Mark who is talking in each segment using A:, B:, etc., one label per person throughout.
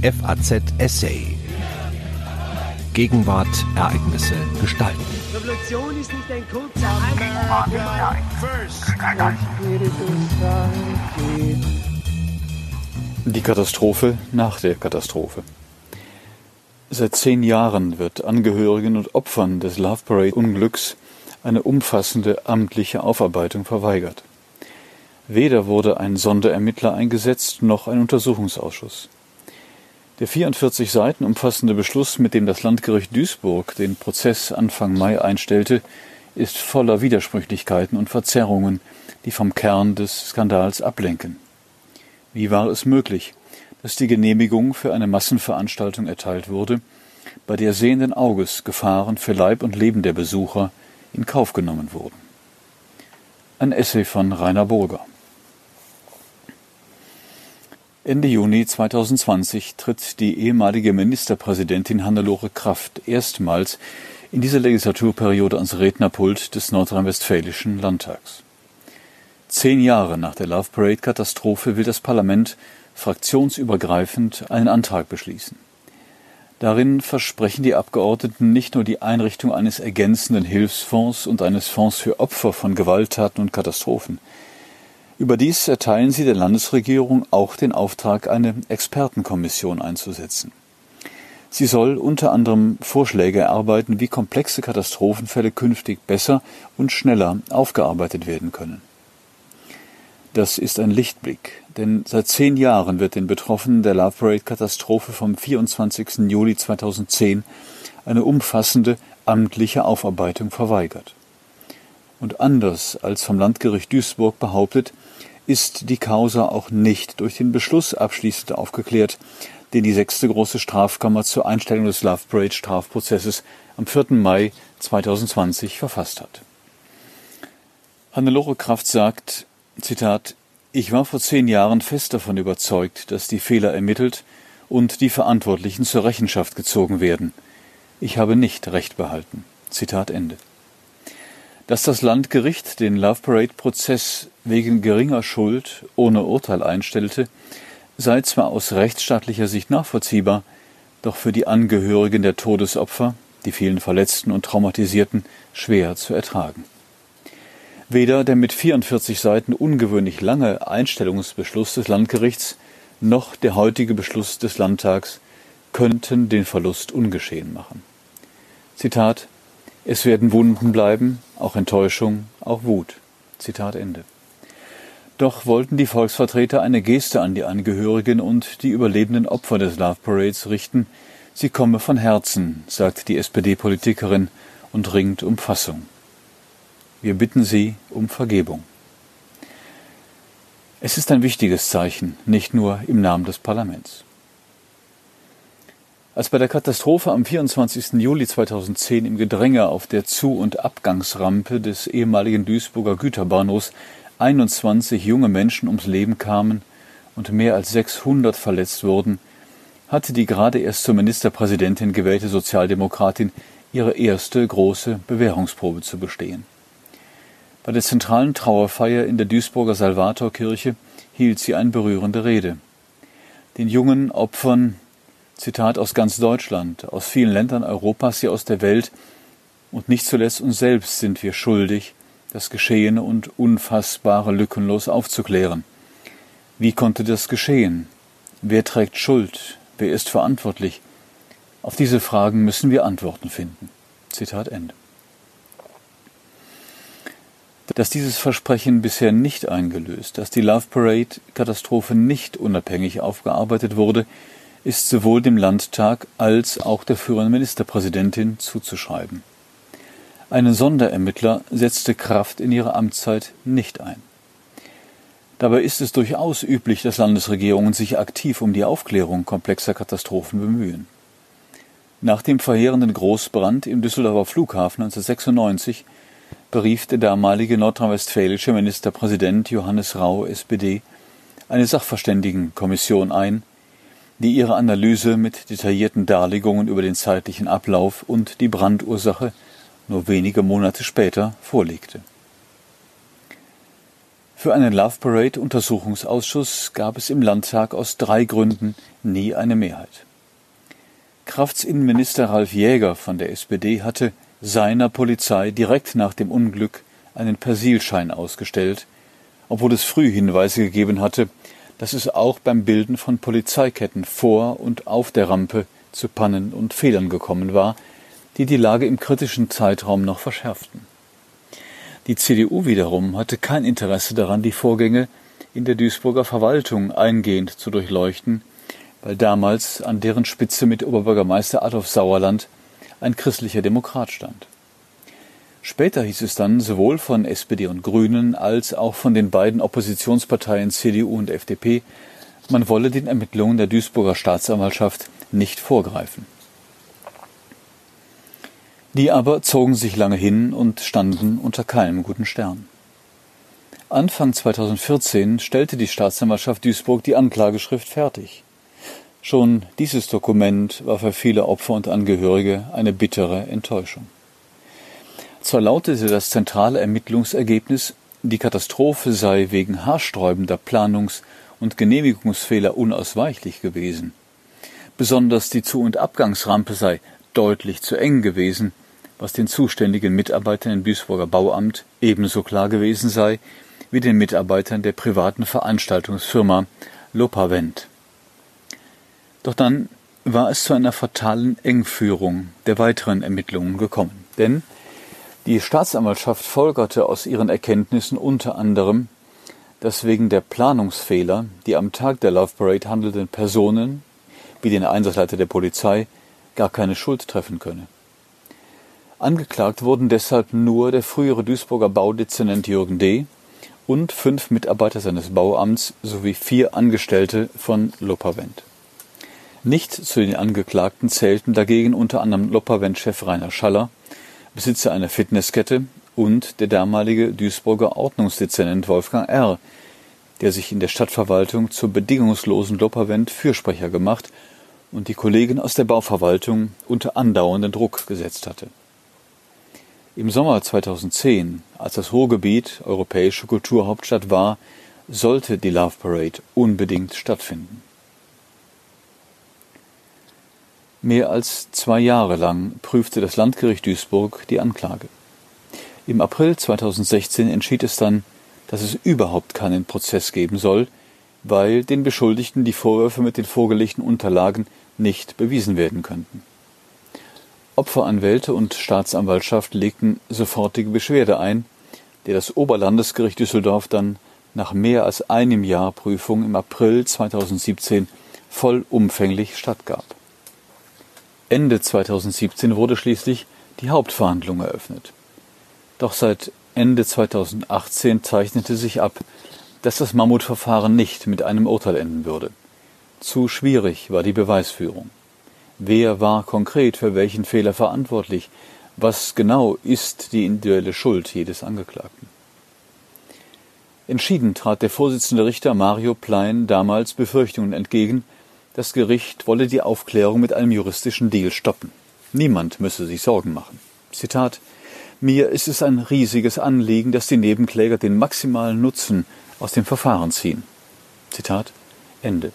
A: FAZ Essay. Gegenwart, Ereignisse, Gestalten. Revolution ist nicht ein kurzer
B: Die Katastrophe nach der Katastrophe. Seit zehn Jahren wird Angehörigen und Opfern des Love Parade Unglücks eine umfassende amtliche Aufarbeitung verweigert. Weder wurde ein Sonderermittler eingesetzt noch ein Untersuchungsausschuss. Der 44 Seiten umfassende Beschluss, mit dem das Landgericht Duisburg den Prozess Anfang Mai einstellte, ist voller Widersprüchlichkeiten und Verzerrungen, die vom Kern des Skandals ablenken. Wie war es möglich, dass die Genehmigung für eine Massenveranstaltung erteilt wurde, bei der sehenden Auges Gefahren für Leib und Leben der Besucher in Kauf genommen wurden? Ein Essay von Rainer Burger Ende Juni 2020 tritt die ehemalige Ministerpräsidentin Hannelore Kraft erstmals in dieser Legislaturperiode ans Rednerpult des nordrhein-westfälischen Landtags. Zehn Jahre nach der Love Parade-Katastrophe will das Parlament fraktionsübergreifend einen Antrag beschließen. Darin versprechen die Abgeordneten nicht nur die Einrichtung eines ergänzenden Hilfsfonds und eines Fonds für Opfer von Gewalttaten und Katastrophen, Überdies erteilen sie der Landesregierung auch den Auftrag, eine Expertenkommission einzusetzen. Sie soll unter anderem Vorschläge erarbeiten, wie komplexe Katastrophenfälle künftig besser und schneller aufgearbeitet werden können. Das ist ein Lichtblick, denn seit zehn Jahren wird den Betroffenen der Love Parade-Katastrophe vom 24. Juli 2010 eine umfassende amtliche Aufarbeitung verweigert. Und anders als vom Landgericht Duisburg behauptet, ist die Causa auch nicht durch den Beschluss abschließend aufgeklärt, den die sechste große Strafkammer zur Einstellung des Love Parade Strafprozesses am 4. Mai 2020 verfasst hat. Hannelore Kraft sagt, Zitat, ich war vor zehn Jahren fest davon überzeugt, dass die Fehler ermittelt und die Verantwortlichen zur Rechenschaft gezogen werden. Ich habe nicht Recht behalten. Zitat Ende dass das Landgericht den Love Parade Prozess wegen geringer Schuld ohne Urteil einstellte, sei zwar aus rechtsstaatlicher Sicht nachvollziehbar, doch für die Angehörigen der Todesopfer, die vielen Verletzten und Traumatisierten, schwer zu ertragen. Weder der mit 44 Seiten ungewöhnlich lange Einstellungsbeschluss des Landgerichts noch der heutige Beschluss des Landtags könnten den Verlust ungeschehen machen. Zitat es werden Wunden bleiben, auch Enttäuschung, auch Wut. Zitat Ende. Doch wollten die Volksvertreter eine Geste an die Angehörigen und die überlebenden Opfer des Love Parades richten. Sie komme von Herzen, sagt die SPD-Politikerin und ringt um Fassung. Wir bitten Sie um Vergebung. Es ist ein wichtiges Zeichen, nicht nur im Namen des Parlaments. Als bei der Katastrophe am 24. Juli 2010 im Gedränge auf der Zu- und Abgangsrampe des ehemaligen Duisburger Güterbahnhofs 21 junge Menschen ums Leben kamen und mehr als 600 verletzt wurden, hatte die gerade erst zur Ministerpräsidentin gewählte Sozialdemokratin ihre erste große Bewährungsprobe zu bestehen. Bei der zentralen Trauerfeier in der Duisburger Salvatorkirche hielt sie eine berührende Rede. Den jungen Opfern Zitat aus ganz Deutschland, aus vielen Ländern Europas, ja aus der Welt, und nicht zuletzt uns selbst sind wir schuldig, das Geschehene und Unfassbare lückenlos aufzuklären. Wie konnte das geschehen? Wer trägt Schuld? Wer ist verantwortlich? Auf diese Fragen müssen wir Antworten finden. Zitat Ende. Dass dieses Versprechen bisher nicht eingelöst, dass die Love Parade Katastrophe nicht unabhängig aufgearbeitet wurde, ist sowohl dem Landtag als auch der führenden Ministerpräsidentin zuzuschreiben. Einen Sonderermittler setzte Kraft in ihrer Amtszeit nicht ein. Dabei ist es durchaus üblich, dass Landesregierungen sich aktiv um die Aufklärung komplexer Katastrophen bemühen. Nach dem verheerenden Großbrand im Düsseldorfer Flughafen 1996 berief der damalige nordrhein-westfälische Ministerpräsident Johannes Rau SPD eine Sachverständigenkommission ein, die ihre Analyse mit detaillierten Darlegungen über den zeitlichen Ablauf und die Brandursache nur wenige Monate später vorlegte. Für einen Love Parade Untersuchungsausschuss gab es im Landtag aus drei Gründen nie eine Mehrheit. Krafts Innenminister Ralf Jäger von der SPD hatte seiner Polizei direkt nach dem Unglück einen Persilschein ausgestellt, obwohl es früh Hinweise gegeben hatte, dass es auch beim Bilden von Polizeiketten vor und auf der Rampe zu Pannen und Fehlern gekommen war, die die Lage im kritischen Zeitraum noch verschärften. Die CDU wiederum hatte kein Interesse daran, die Vorgänge in der Duisburger Verwaltung eingehend zu durchleuchten, weil damals an deren Spitze mit Oberbürgermeister Adolf Sauerland ein christlicher Demokrat stand. Später hieß es dann sowohl von SPD und Grünen als auch von den beiden Oppositionsparteien CDU und FDP, man wolle den Ermittlungen der Duisburger Staatsanwaltschaft nicht vorgreifen. Die aber zogen sich lange hin und standen unter keinem guten Stern. Anfang 2014 stellte die Staatsanwaltschaft Duisburg die Anklageschrift fertig. Schon dieses Dokument war für viele Opfer und Angehörige eine bittere Enttäuschung. Zwar lautete das zentrale Ermittlungsergebnis, die Katastrophe sei wegen haarsträubender Planungs- und Genehmigungsfehler unausweichlich gewesen. Besonders die Zu- und Abgangsrampe sei deutlich zu eng gewesen, was den zuständigen Mitarbeitern im Duisburger Bauamt ebenso klar gewesen sei wie den Mitarbeitern der privaten Veranstaltungsfirma Lopavent. Doch dann war es zu einer fatalen Engführung der weiteren Ermittlungen gekommen. Denn die Staatsanwaltschaft folgerte aus ihren Erkenntnissen unter anderem, dass wegen der Planungsfehler die am Tag der Love Parade handelnden Personen, wie den Einsatzleiter der Polizei, gar keine Schuld treffen könne. Angeklagt wurden deshalb nur der frühere Duisburger Baudezernent Jürgen D. und fünf Mitarbeiter seines Bauamts sowie vier Angestellte von Lopavent. Nicht zu den Angeklagten zählten dagegen unter anderem Lopavent-Chef Rainer Schaller, Besitzer einer Fitnesskette, und der damalige Duisburger Ordnungsdezernent Wolfgang R., der sich in der Stadtverwaltung zur bedingungslosen Lopavent Fürsprecher gemacht und die Kollegen aus der Bauverwaltung unter andauernden Druck gesetzt hatte. Im Sommer 2010, als das Ruhrgebiet europäische Kulturhauptstadt war, sollte die Love Parade unbedingt stattfinden. Mehr als zwei Jahre lang prüfte das Landgericht Duisburg die Anklage. Im April 2016 entschied es dann, dass es überhaupt keinen Prozess geben soll, weil den Beschuldigten die Vorwürfe mit den vorgelegten Unterlagen nicht bewiesen werden könnten. Opferanwälte und Staatsanwaltschaft legten sofortige Beschwerde ein, der das Oberlandesgericht Düsseldorf dann nach mehr als einem Jahr Prüfung im April 2017 vollumfänglich stattgab. Ende 2017 wurde schließlich die Hauptverhandlung eröffnet. Doch seit Ende 2018 zeichnete sich ab, dass das Mammutverfahren nicht mit einem Urteil enden würde. Zu schwierig war die Beweisführung. Wer war konkret für welchen Fehler verantwortlich? Was genau ist die individuelle Schuld jedes Angeklagten? Entschieden trat der Vorsitzende Richter Mario Plein damals Befürchtungen entgegen, das Gericht wolle die Aufklärung mit einem juristischen Deal stoppen. Niemand müsse sich Sorgen machen. Zitat Mir ist es ein riesiges Anliegen, dass die Nebenkläger den maximalen Nutzen aus dem Verfahren ziehen. Zitat Ende.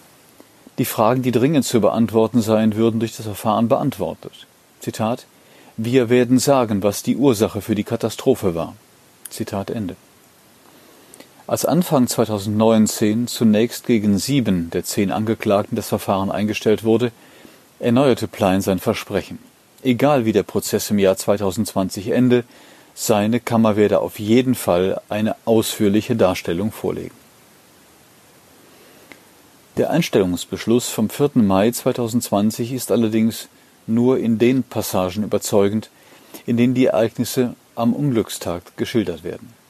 B: Die Fragen, die dringend zu beantworten seien, würden durch das Verfahren beantwortet. Zitat Wir werden sagen, was die Ursache für die Katastrophe war. Zitat Ende. Als Anfang 2019 zunächst gegen sieben der zehn Angeklagten das Verfahren eingestellt wurde, erneuerte Plein sein Versprechen. Egal wie der Prozess im Jahr 2020 ende, seine Kammer werde auf jeden Fall eine ausführliche Darstellung vorlegen. Der Einstellungsbeschluss vom 4. Mai 2020 ist allerdings nur in den Passagen überzeugend, in denen die Ereignisse am Unglückstag geschildert werden.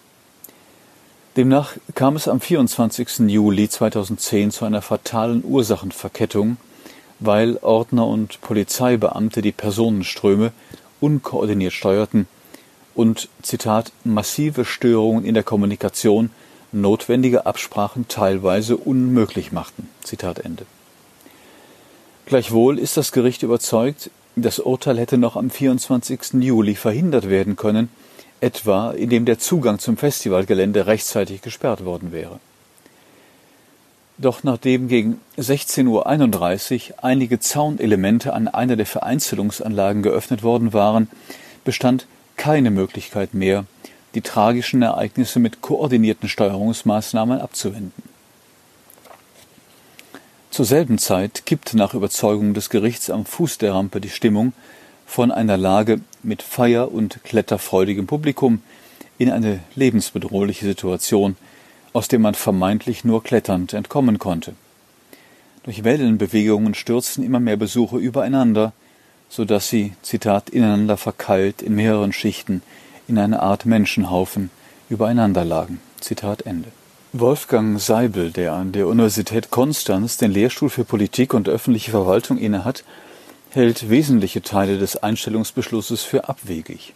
B: Demnach kam es am 24. Juli 2010 zu einer fatalen Ursachenverkettung, weil Ordner und Polizeibeamte die Personenströme unkoordiniert steuerten und Zitat massive Störungen in der Kommunikation notwendige Absprachen teilweise unmöglich machten. Zitat Ende. Gleichwohl ist das Gericht überzeugt, das Urteil hätte noch am 24. Juli verhindert werden können, etwa indem der Zugang zum Festivalgelände rechtzeitig gesperrt worden wäre. Doch nachdem gegen 16.31 Uhr einige Zaunelemente an einer der Vereinzelungsanlagen geöffnet worden waren, bestand keine Möglichkeit mehr, die tragischen Ereignisse mit koordinierten Steuerungsmaßnahmen abzuwenden. Zur selben Zeit kippte nach Überzeugung des Gerichts am Fuß der Rampe die Stimmung von einer Lage mit feier- und kletterfreudigem Publikum in eine lebensbedrohliche Situation, aus der man vermeintlich nur kletternd entkommen konnte. Durch Wellenbewegungen stürzten immer mehr Besucher übereinander, so dass sie, Zitat, ineinander verkeilt in mehreren Schichten in einer Art Menschenhaufen übereinander lagen. Zitat Ende. Wolfgang Seibel, der an der Universität Konstanz den Lehrstuhl für Politik und öffentliche Verwaltung innehat, hält wesentliche Teile des Einstellungsbeschlusses für abwegig.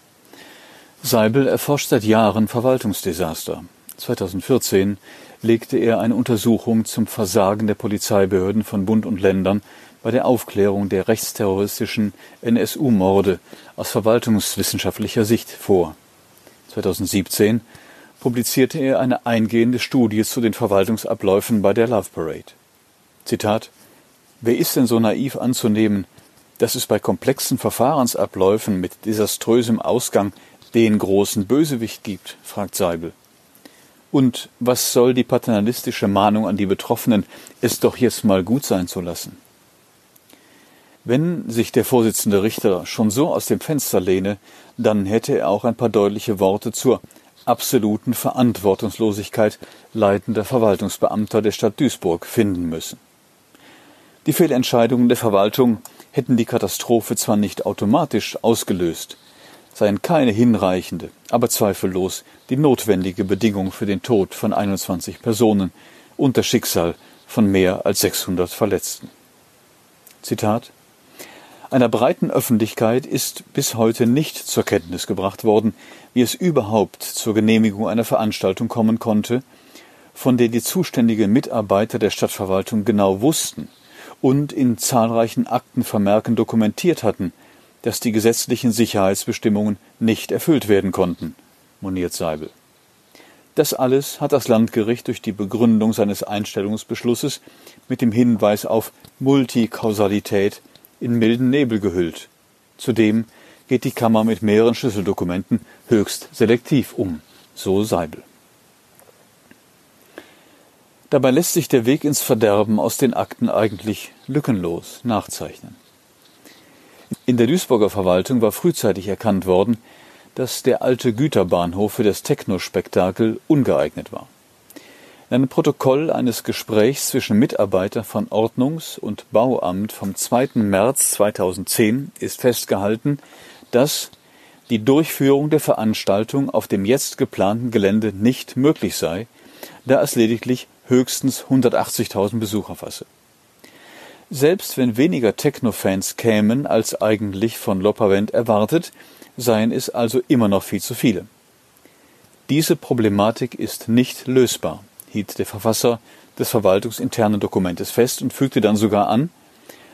B: Seibel erforscht seit Jahren Verwaltungsdesaster. 2014 legte er eine Untersuchung zum Versagen der Polizeibehörden von Bund und Ländern bei der Aufklärung der rechtsterroristischen NSU-Morde aus verwaltungswissenschaftlicher Sicht vor. 2017 publizierte er eine eingehende Studie zu den Verwaltungsabläufen bei der Love Parade. Zitat Wer ist denn so naiv anzunehmen, dass es bei komplexen Verfahrensabläufen mit desaströsem Ausgang den großen Bösewicht gibt? fragt Seibel. Und was soll die paternalistische Mahnung an die Betroffenen, es doch jetzt mal gut sein zu lassen? Wenn sich der Vorsitzende Richter schon so aus dem Fenster lehne, dann hätte er auch ein paar deutliche Worte zur absoluten Verantwortungslosigkeit leitender Verwaltungsbeamter der Stadt Duisburg finden müssen. Die Fehlentscheidungen der Verwaltung hätten die Katastrophe zwar nicht automatisch ausgelöst, seien keine hinreichende, aber zweifellos die notwendige Bedingung für den Tod von 21 Personen und das Schicksal von mehr als 600 Verletzten. Zitat einer breiten Öffentlichkeit ist bis heute nicht zur Kenntnis gebracht worden, wie es überhaupt zur Genehmigung einer Veranstaltung kommen konnte, von der die zuständigen Mitarbeiter der Stadtverwaltung genau wussten und in zahlreichen Aktenvermerken dokumentiert hatten, dass die gesetzlichen Sicherheitsbestimmungen nicht erfüllt werden konnten, moniert Seibel. Das alles hat das Landgericht durch die Begründung seines Einstellungsbeschlusses mit dem Hinweis auf Multikausalität in milden Nebel gehüllt. Zudem geht die Kammer mit mehreren Schlüsseldokumenten höchst selektiv um, so Seibel. Dabei lässt sich der Weg ins Verderben aus den Akten eigentlich lückenlos nachzeichnen. In der Duisburger Verwaltung war frühzeitig erkannt worden, dass der alte Güterbahnhof für das Technospektakel ungeeignet war. In einem Protokoll eines Gesprächs zwischen Mitarbeitern von Ordnungs- und Bauamt vom 2. März 2010 ist festgehalten, dass die Durchführung der Veranstaltung auf dem jetzt geplanten Gelände nicht möglich sei, da es lediglich höchstens 180.000 Besucher fasse. Selbst wenn weniger Techno-Fans kämen, als eigentlich von Lopperwend erwartet, seien es also immer noch viel zu viele. Diese Problematik ist nicht lösbar, hielt der Verfasser des verwaltungsinternen Dokumentes fest und fügte dann sogar an,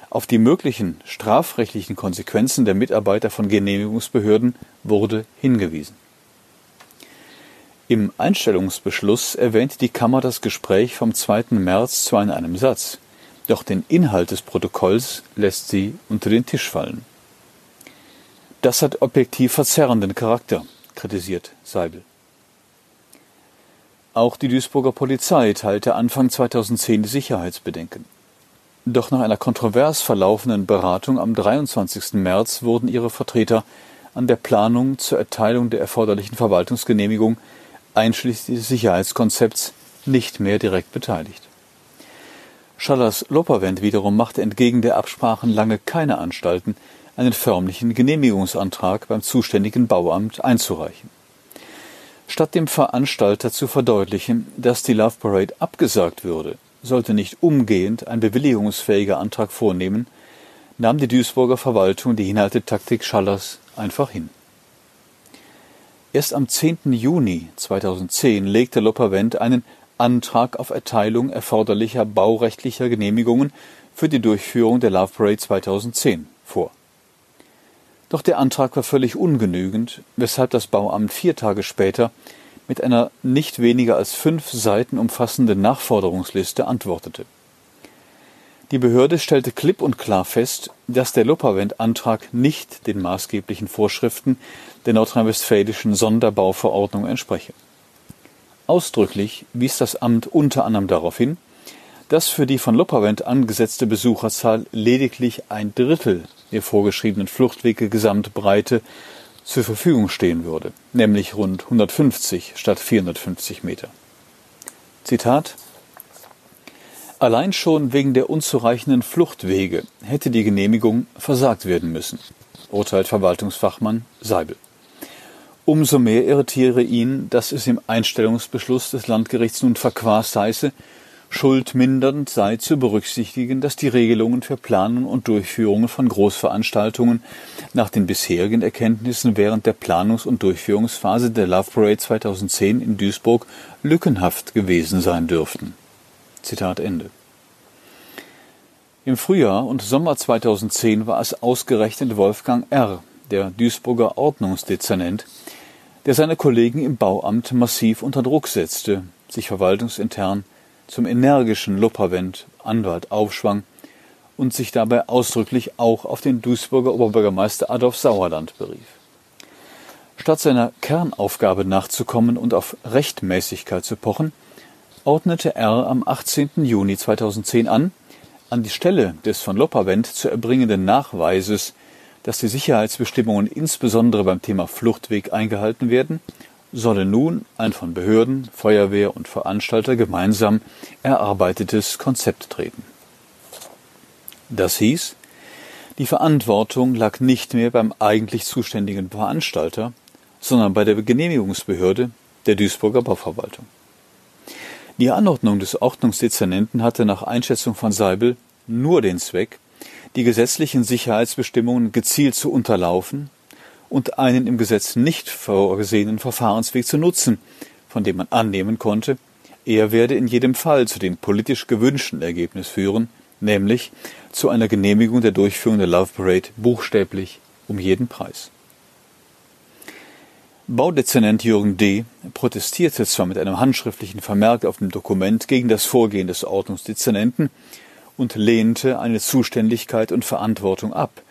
B: auf die möglichen strafrechtlichen Konsequenzen der Mitarbeiter von Genehmigungsbehörden wurde hingewiesen. Im Einstellungsbeschluss erwähnt die Kammer das Gespräch vom 2. März zwar in einem Satz, doch den Inhalt des Protokolls lässt sie unter den Tisch fallen. Das hat objektiv verzerrenden Charakter, kritisiert Seibel. Auch die Duisburger Polizei teilte Anfang 2010 die Sicherheitsbedenken. Doch nach einer kontrovers verlaufenden Beratung am 23. März wurden ihre Vertreter an der Planung zur Erteilung der erforderlichen Verwaltungsgenehmigung einschließlich des Sicherheitskonzepts nicht mehr direkt beteiligt. Schallers Lopperwend wiederum machte entgegen der Absprachen lange keine Anstalten, einen förmlichen Genehmigungsantrag beim zuständigen Bauamt einzureichen. Statt dem Veranstalter zu verdeutlichen, dass die Love Parade abgesagt würde, sollte nicht umgehend ein bewilligungsfähiger Antrag vornehmen, nahm die Duisburger Verwaltung die Hinhaltetaktik Schallers einfach hin. Erst am 10. Juni 2010 legte Lopperwend einen Antrag auf Erteilung erforderlicher baurechtlicher Genehmigungen für die Durchführung der Love Parade 2010 vor. Doch der Antrag war völlig ungenügend, weshalb das Bauamt vier Tage später mit einer nicht weniger als fünf Seiten umfassenden Nachforderungsliste antwortete. Die Behörde stellte klipp und klar fest, dass der Lopperwend-Antrag nicht den maßgeblichen Vorschriften der nordrhein-westfälischen Sonderbauverordnung entspreche. Ausdrücklich wies das Amt unter anderem darauf hin, dass für die von Lopperwend angesetzte Besucherzahl lediglich ein Drittel der vorgeschriebenen Fluchtwege Gesamtbreite zur Verfügung stehen würde, nämlich rund 150 statt 450 Meter. Zitat Allein schon wegen der unzureichenden Fluchtwege hätte die Genehmigung versagt werden müssen, urteilt Verwaltungsfachmann Seibel. Umso mehr irritiere ihn, dass es im Einstellungsbeschluss des Landgerichts nun verquast heiße, Schuldmindernd sei zu berücksichtigen, dass die Regelungen für Planung und Durchführung von Großveranstaltungen nach den bisherigen Erkenntnissen während der Planungs- und Durchführungsphase der Love Parade 2010 in Duisburg lückenhaft gewesen sein dürften. Zitat Ende. Im Frühjahr und Sommer 2010 war es ausgerechnet Wolfgang R., der Duisburger Ordnungsdezernent, der seine Kollegen im Bauamt massiv unter Druck setzte, sich verwaltungsintern zum energischen Lupperwend Anwalt aufschwang und sich dabei ausdrücklich auch auf den Duisburger Oberbürgermeister Adolf Sauerland berief. Statt seiner Kernaufgabe nachzukommen und auf Rechtmäßigkeit zu pochen, ordnete er am 18. Juni 2010 an, an die Stelle des von Lopperwend zu erbringenden Nachweises, dass die Sicherheitsbestimmungen insbesondere beim Thema Fluchtweg eingehalten werden, solle nun ein von Behörden, Feuerwehr und Veranstalter gemeinsam erarbeitetes Konzept treten. Das hieß, die Verantwortung lag nicht mehr beim eigentlich zuständigen Veranstalter, sondern bei der Genehmigungsbehörde der Duisburger Bauverwaltung. Die Anordnung des Ordnungsdezernenten hatte nach Einschätzung von Seibel nur den Zweck, die gesetzlichen Sicherheitsbestimmungen gezielt zu unterlaufen und einen im Gesetz nicht vorgesehenen Verfahrensweg zu nutzen, von dem man annehmen konnte, er werde in jedem Fall zu dem politisch gewünschten Ergebnis führen, nämlich zu einer Genehmigung der Durchführung der Love Parade buchstäblich um jeden Preis. Baudezernent Jürgen D. protestierte zwar mit einem handschriftlichen Vermerk auf dem Dokument gegen das Vorgehen des Ordnungsdezernenten und lehnte eine Zuständigkeit und Verantwortung ab,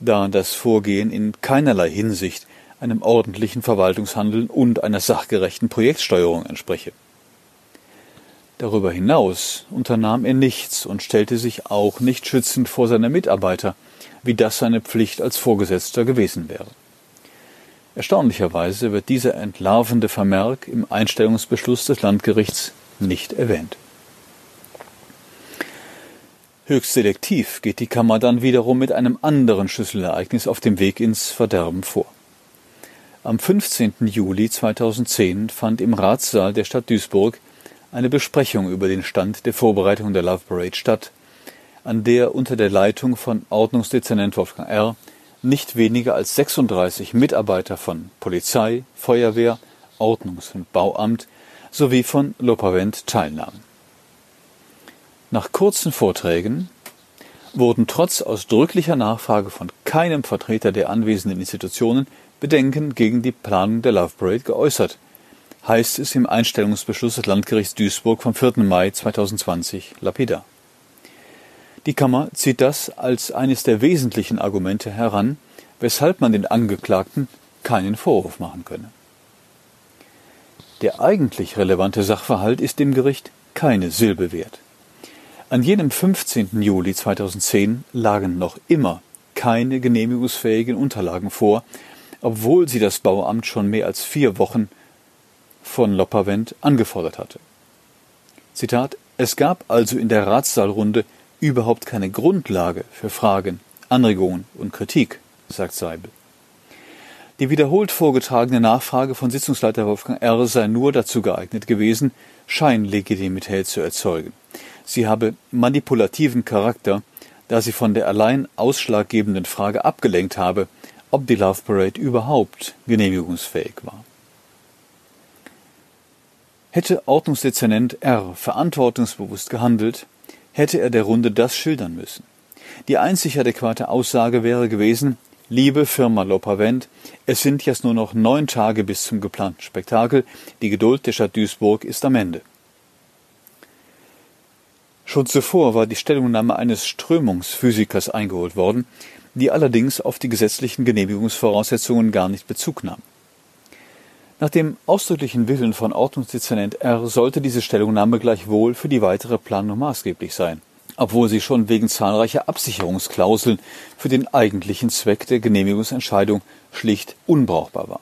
B: da das Vorgehen in keinerlei Hinsicht einem ordentlichen Verwaltungshandeln und einer sachgerechten Projektsteuerung entspreche. Darüber hinaus unternahm er nichts und stellte sich auch nicht schützend vor seine Mitarbeiter, wie das seine Pflicht als Vorgesetzter gewesen wäre. Erstaunlicherweise wird dieser entlarvende Vermerk im Einstellungsbeschluss des Landgerichts nicht erwähnt. Höchst selektiv geht die Kammer dann wiederum mit einem anderen Schlüsselereignis auf dem Weg ins Verderben vor. Am 15. Juli 2010 fand im Ratssaal der Stadt Duisburg eine Besprechung über den Stand der Vorbereitung der Love Parade statt, an der unter der Leitung von Ordnungsdezernent Wolfgang R. nicht weniger als 36 Mitarbeiter von Polizei, Feuerwehr, Ordnungs- und Bauamt sowie von Lopavent teilnahmen. Nach kurzen Vorträgen wurden trotz ausdrücklicher Nachfrage von keinem Vertreter der anwesenden Institutionen Bedenken gegen die Planung der Love Parade geäußert, heißt es im Einstellungsbeschluss des Landgerichts Duisburg vom 4. Mai 2020 lapidar. Die Kammer zieht das als eines der wesentlichen Argumente heran, weshalb man den Angeklagten keinen Vorwurf machen könne. Der eigentlich relevante Sachverhalt ist dem Gericht keine Silbe wert. An jenem 15. Juli 2010 lagen noch immer keine genehmigungsfähigen Unterlagen vor, obwohl sie das Bauamt schon mehr als vier Wochen von Lopperwend angefordert hatte. Zitat Es gab also in der Ratssaalrunde überhaupt keine Grundlage für Fragen, Anregungen und Kritik, sagt Seibel. Die wiederholt vorgetragene Nachfrage von Sitzungsleiter Wolfgang R. sei nur dazu geeignet gewesen, Scheinlegitimität zu erzeugen. Sie habe manipulativen Charakter, da sie von der allein ausschlaggebenden Frage abgelenkt habe, ob die Love Parade überhaupt genehmigungsfähig war. Hätte Ordnungsdezernent R. verantwortungsbewusst gehandelt, hätte er der Runde das schildern müssen. Die einzig adäquate Aussage wäre gewesen, Liebe Firma Lopavent, es sind jetzt nur noch neun Tage bis zum geplanten Spektakel. Die Geduld der Stadt Duisburg ist am Ende. Schon zuvor war die Stellungnahme eines Strömungsphysikers eingeholt worden, die allerdings auf die gesetzlichen Genehmigungsvoraussetzungen gar nicht Bezug nahm. Nach dem ausdrücklichen Willen von Ordnungsdezernent R sollte diese Stellungnahme gleichwohl für die weitere Planung maßgeblich sein, obwohl sie schon wegen zahlreicher Absicherungsklauseln für den eigentlichen Zweck der Genehmigungsentscheidung schlicht unbrauchbar war.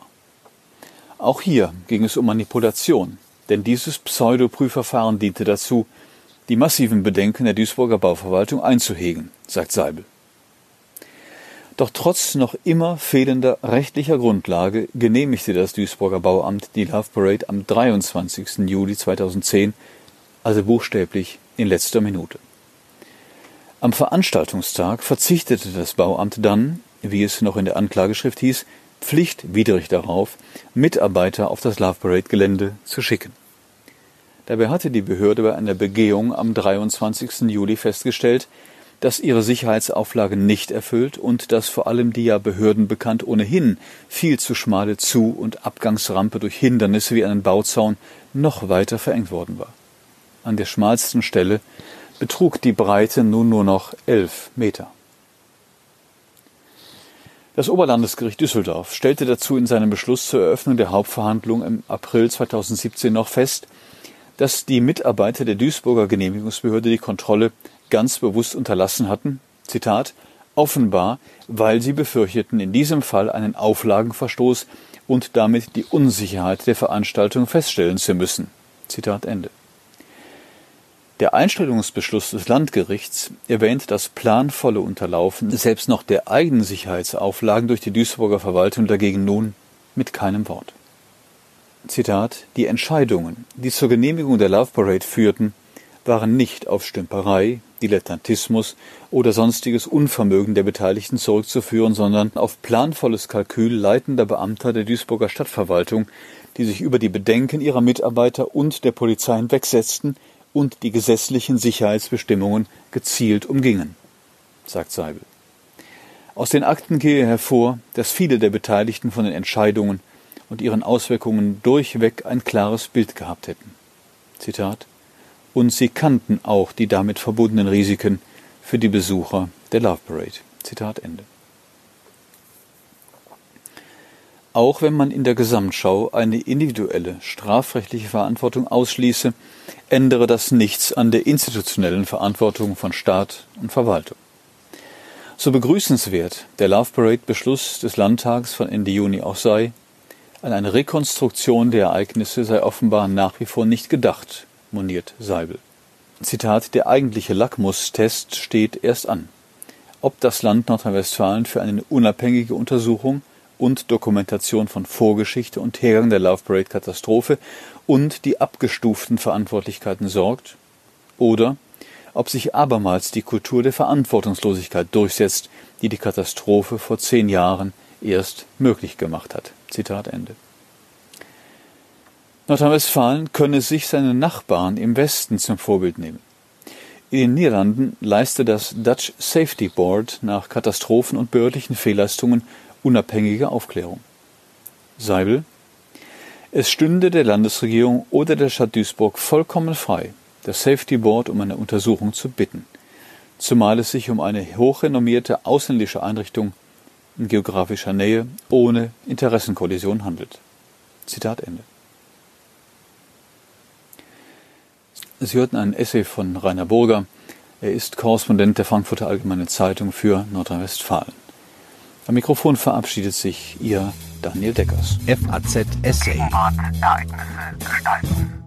B: Auch hier ging es um Manipulation, denn dieses Pseudoprüfverfahren diente dazu, die massiven Bedenken der Duisburger Bauverwaltung einzuhegen, sagt Seibel. Doch trotz noch immer fehlender rechtlicher Grundlage genehmigte das Duisburger Bauamt die Love Parade am 23. Juli 2010, also buchstäblich in letzter Minute. Am Veranstaltungstag verzichtete das Bauamt dann, wie es noch in der Anklageschrift hieß, pflichtwidrig darauf, Mitarbeiter auf das Love Parade Gelände zu schicken. Dabei hatte die Behörde bei einer Begehung am 23. Juli festgestellt, dass ihre Sicherheitsauflagen nicht erfüllt und dass vor allem die ja Behörden bekannt ohnehin viel zu schmale Zu- und Abgangsrampe durch Hindernisse wie einen Bauzaun noch weiter verengt worden war. An der schmalsten Stelle betrug die Breite nun nur noch elf Meter. Das Oberlandesgericht Düsseldorf stellte dazu in seinem Beschluss zur Eröffnung der Hauptverhandlung im April 2017 noch fest, dass die Mitarbeiter der Duisburger Genehmigungsbehörde die Kontrolle ganz bewusst unterlassen hatten, Zitat, offenbar, weil sie befürchteten, in diesem Fall einen Auflagenverstoß und damit die Unsicherheit der Veranstaltung feststellen zu müssen. Zitat Ende. Der Einstellungsbeschluss des Landgerichts erwähnt das planvolle Unterlaufen selbst noch der eigenen Sicherheitsauflagen durch die Duisburger Verwaltung dagegen nun mit keinem Wort. Zitat, die Entscheidungen, die zur Genehmigung der Love Parade führten, waren nicht auf Stümperei, Dilettantismus oder sonstiges Unvermögen der Beteiligten zurückzuführen, sondern auf planvolles Kalkül leitender Beamter der Duisburger Stadtverwaltung, die sich über die Bedenken ihrer Mitarbeiter und der Polizei hinwegsetzten und die gesetzlichen Sicherheitsbestimmungen gezielt umgingen, sagt Seibel. Aus den Akten gehe hervor, dass viele der Beteiligten von den Entscheidungen und ihren Auswirkungen durchweg ein klares Bild gehabt hätten. Zitat Und sie kannten auch die damit verbundenen Risiken für die Besucher der Love Parade. Zitat Ende. Auch wenn man in der Gesamtschau eine individuelle strafrechtliche Verantwortung ausschließe, ändere das nichts an der institutionellen Verantwortung von Staat und Verwaltung. So begrüßenswert der Love Parade Beschluss des Landtags von Ende Juni auch sei, an eine Rekonstruktion der Ereignisse sei offenbar nach wie vor nicht gedacht, moniert Seibel. Zitat, der eigentliche Lackmustest steht erst an. Ob das Land Nordrhein-Westfalen für eine unabhängige Untersuchung und Dokumentation von Vorgeschichte und Hergang der Love Parade Katastrophe und die abgestuften Verantwortlichkeiten sorgt, oder ob sich abermals die Kultur der Verantwortungslosigkeit durchsetzt, die die Katastrophe vor zehn Jahren erst möglich gemacht hat. Zitat Ende. Nordrhein-Westfalen könne sich seine Nachbarn im Westen zum Vorbild nehmen. In den Niederlanden leiste das Dutch Safety Board nach Katastrophen und behördlichen Fehlleistungen unabhängige Aufklärung. Seibel Es stünde der Landesregierung oder der Stadt Duisburg vollkommen frei, das Safety Board um eine Untersuchung zu bitten, zumal es sich um eine hochrenommierte ausländische Einrichtung in geografischer Nähe ohne Interessenkollision handelt. Zitat Ende. Sie hörten einen Essay von Rainer Burger. Er ist Korrespondent der Frankfurter Allgemeinen Zeitung für Nordrhein-Westfalen. Am Mikrofon verabschiedet sich Ihr Daniel Deckers.
A: FAZ Essay. Ereignisse gestalten.